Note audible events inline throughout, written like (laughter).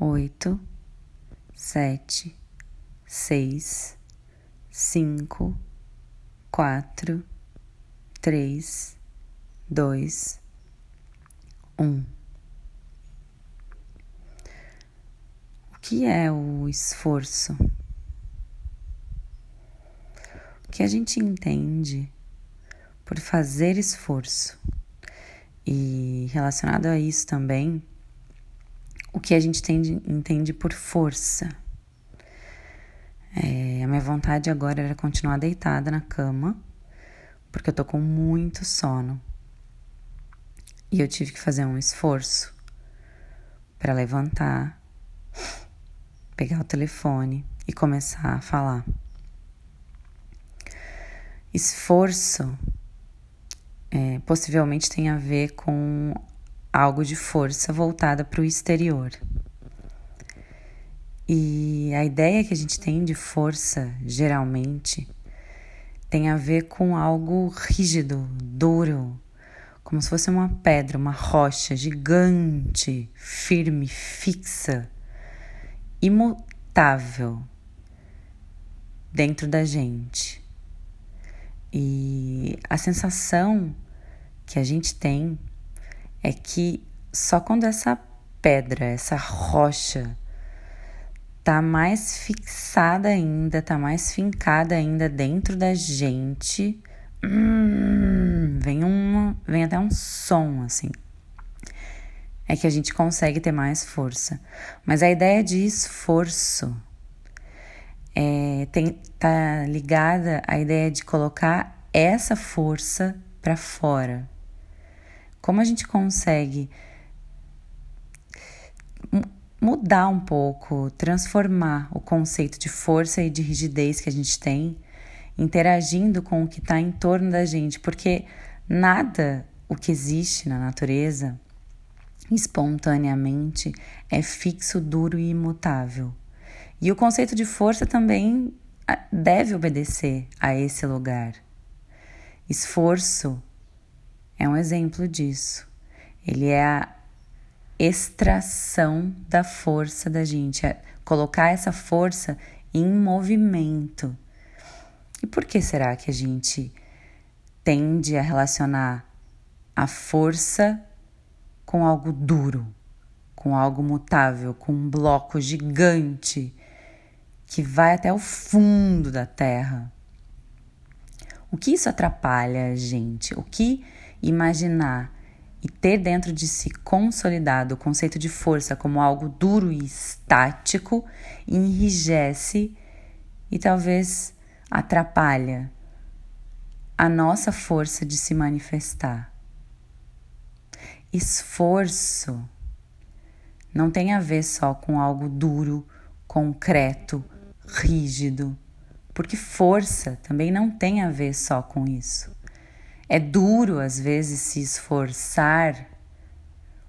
oito, sete, seis, cinco, quatro, três, dois, um. O que é o esforço? O que a gente entende por fazer esforço? E relacionado a isso também, o que a gente entende, entende por força. É, a minha vontade agora era continuar deitada na cama, porque eu tô com muito sono. E eu tive que fazer um esforço para levantar, pegar o telefone e começar a falar. Esforço é, possivelmente tem a ver com algo de força voltada para o exterior. E a ideia que a gente tem de força, geralmente, tem a ver com algo rígido, duro, como se fosse uma pedra, uma rocha gigante, firme, fixa, imutável dentro da gente. E a sensação que a gente tem é que só quando essa pedra, essa rocha, tá mais fixada ainda, tá mais fincada ainda dentro da gente, hum, vem uma, vem até um som assim. É que a gente consegue ter mais força. Mas a ideia de esforço é, tem, tá ligada à ideia de colocar essa força para fora, como a gente consegue mudar um pouco, transformar o conceito de força e de rigidez que a gente tem, interagindo com o que está em torno da gente, porque nada o que existe na natureza espontaneamente é fixo, duro e imutável. E o conceito de força também ah, deve obedecer a esse lugar. Esforço é um exemplo disso. Ele é a extração da força da gente, é colocar essa força em movimento. E por que será que a gente tende a relacionar a força com algo duro, com algo mutável, com um bloco gigante que vai até o fundo da terra? O que isso atrapalha a gente? O que imaginar e ter dentro de si consolidado o conceito de força como algo duro e estático enrijece e talvez atrapalha a nossa força de se manifestar. Esforço não tem a ver só com algo duro, concreto, rígido, porque força também não tem a ver só com isso. É duro às vezes se esforçar,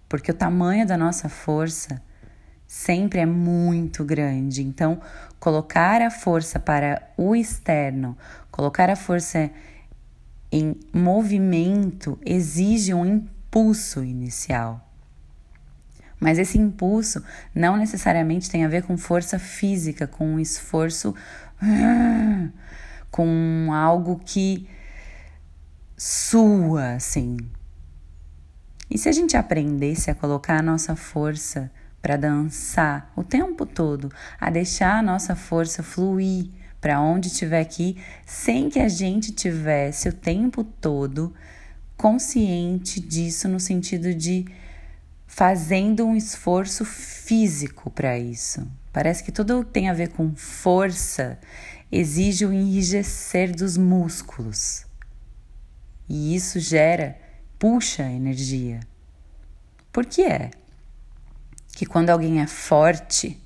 porque o tamanho da nossa força sempre é muito grande. Então, colocar a força para o externo, colocar a força em movimento exige um impulso inicial. Mas esse impulso não necessariamente tem a ver com força física, com um esforço, (laughs) com algo que sua, assim. E se a gente aprendesse a colocar a nossa força para dançar o tempo todo, a deixar a nossa força fluir para onde tiver que ir, sem que a gente tivesse o tempo todo consciente disso no sentido de fazendo um esforço físico para isso. Parece que tudo tem a ver com força, exige o enrijecer dos músculos. E isso gera, puxa energia. Por que é? Que quando alguém é forte,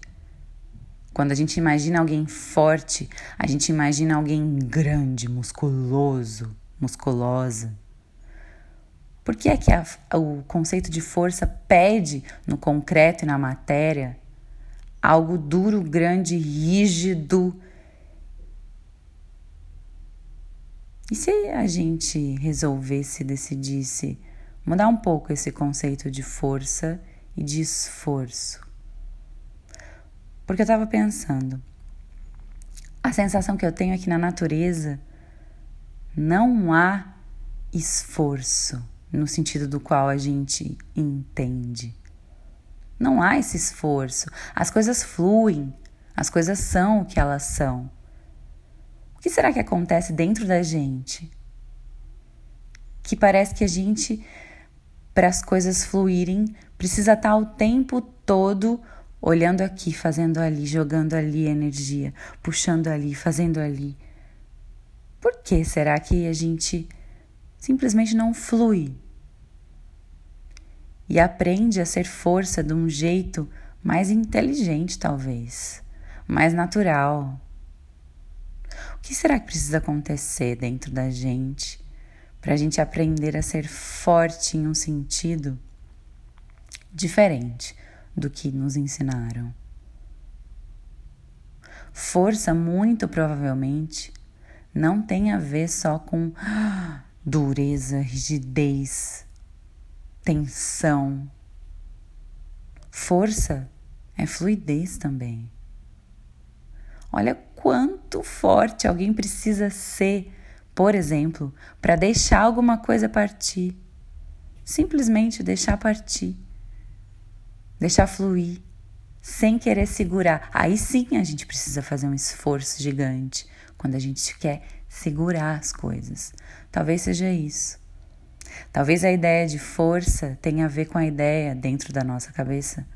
quando a gente imagina alguém forte, a gente imagina alguém grande, musculoso, musculosa. Por que é que a, o conceito de força pede no concreto e na matéria algo duro, grande, rígido, E se a gente resolvesse, decidisse mudar um pouco esse conceito de força e de esforço? Porque eu estava pensando, a sensação que eu tenho é que na natureza não há esforço no sentido do qual a gente entende. Não há esse esforço. As coisas fluem, as coisas são o que elas são. Que será que acontece dentro da gente? Que parece que a gente, para as coisas fluírem, precisa estar o tempo todo olhando aqui, fazendo ali, jogando ali energia, puxando ali, fazendo ali. Por que será que a gente simplesmente não flui? E aprende a ser força de um jeito mais inteligente, talvez, mais natural. O que será que precisa acontecer dentro da gente para a gente aprender a ser forte em um sentido diferente do que nos ensinaram. Força, muito provavelmente, não tem a ver só com dureza, rigidez, tensão. Força é fluidez também. Olha quanto forte alguém precisa ser, por exemplo, para deixar alguma coisa partir. Simplesmente deixar partir deixar fluir, sem querer segurar. Aí sim a gente precisa fazer um esforço gigante quando a gente quer segurar as coisas. Talvez seja isso. Talvez a ideia de força tenha a ver com a ideia dentro da nossa cabeça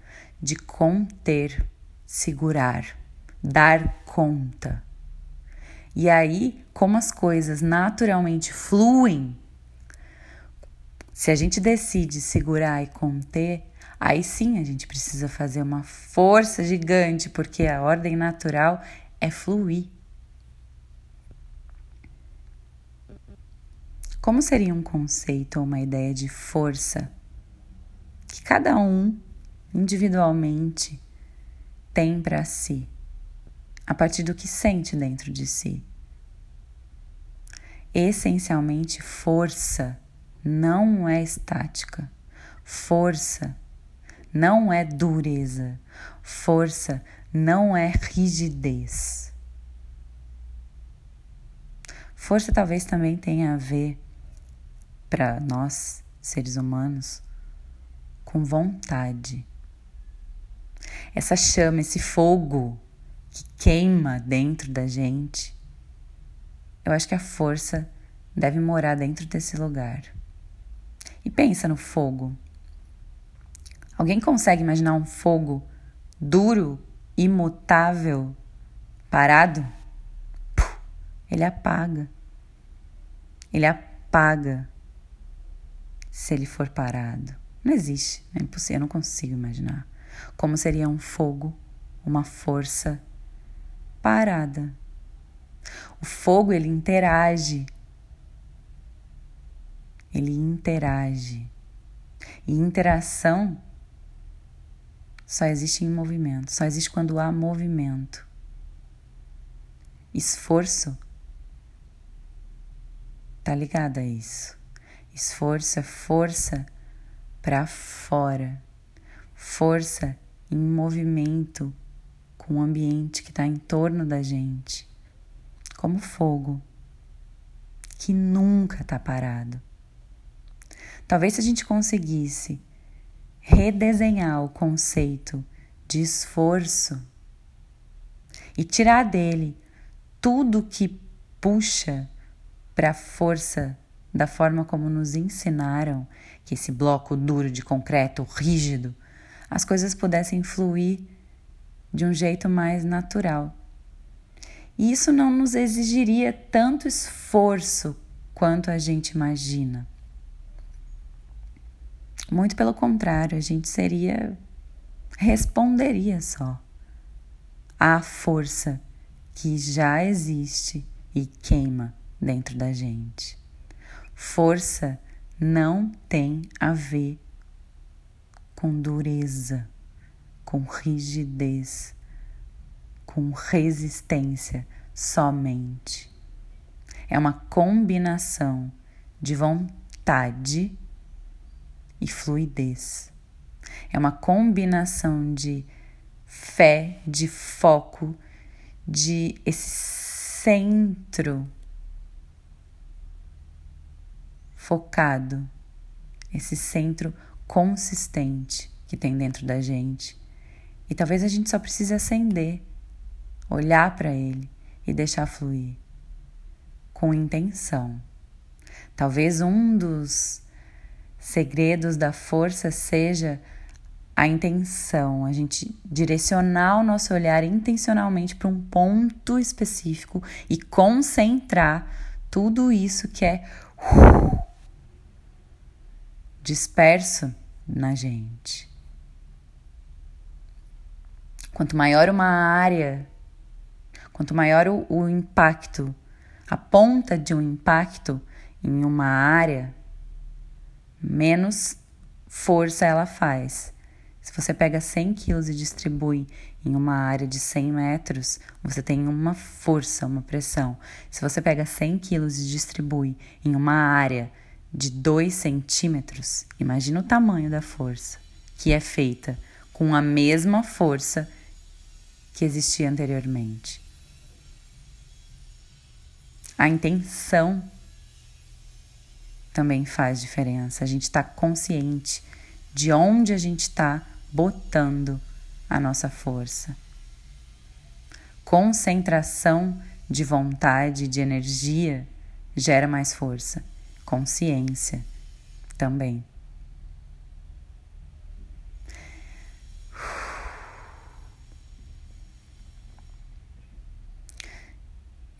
de conter, segurar, dar conta. E aí, como as coisas naturalmente fluem, se a gente decide segurar e conter, Aí sim a gente precisa fazer uma força gigante, porque a ordem natural é fluir. Como seria um conceito ou uma ideia de força que cada um individualmente tem para si, a partir do que sente dentro de si? Essencialmente, força não é estática. Força não é dureza. Força não é rigidez. Força talvez também tenha a ver, para nós, seres humanos, com vontade. Essa chama, esse fogo que queima dentro da gente, eu acho que a força deve morar dentro desse lugar. E pensa no fogo. Alguém consegue imaginar um fogo duro, imutável, parado? Puh, ele apaga. Ele apaga se ele for parado. Não existe, é impossível, eu não consigo imaginar. Como seria um fogo, uma força parada. O fogo ele interage. Ele interage. E interação só existe em movimento, só existe quando há movimento. Esforço tá ligado a isso. Esforço é força para fora, força em movimento com o ambiente que está em torno da gente, como fogo que nunca está parado. Talvez se a gente conseguisse redesenhar o conceito de esforço e tirar dele tudo que puxa para a força da forma como nos ensinaram que esse bloco duro de concreto, rígido, as coisas pudessem fluir de um jeito mais natural. E isso não nos exigiria tanto esforço quanto a gente imagina. Muito pelo contrário, a gente seria. responderia só à força que já existe e queima dentro da gente. Força não tem a ver com dureza, com rigidez, com resistência somente. É uma combinação de vontade e fluidez. É uma combinação de fé, de foco, de esse centro focado, esse centro consistente que tem dentro da gente. E talvez a gente só precise acender, olhar para ele e deixar fluir com intenção. Talvez um dos segredos da força seja a intenção, a gente direcionar o nosso olhar intencionalmente para um ponto específico e concentrar tudo isso que é disperso na gente. Quanto maior uma área, quanto maior o, o impacto, a ponta de um impacto em uma área, menos força ela faz. Se você pega 100 quilos e distribui em uma área de 100 metros, você tem uma força, uma pressão. Se você pega 100 quilos e distribui em uma área de 2 centímetros, imagina o tamanho da força, que é feita com a mesma força que existia anteriormente. A intenção também faz diferença. A gente está consciente de onde a gente está botando a nossa força. Concentração de vontade, de energia, gera mais força consciência também.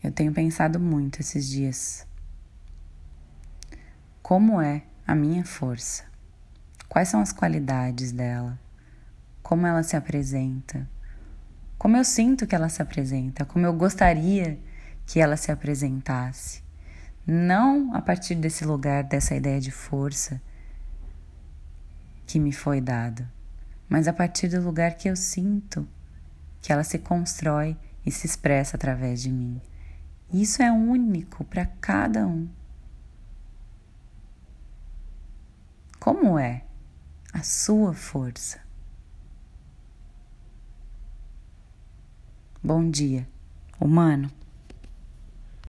Eu tenho pensado muito esses dias. Como é a minha força? Quais são as qualidades dela? Como ela se apresenta? Como eu sinto que ela se apresenta? Como eu gostaria que ela se apresentasse? não a partir desse lugar, dessa ideia de força que me foi dado, mas a partir do lugar que eu sinto que ela se constrói e se expressa através de mim. Isso é único para cada um. Como é a sua força? Bom dia, humano.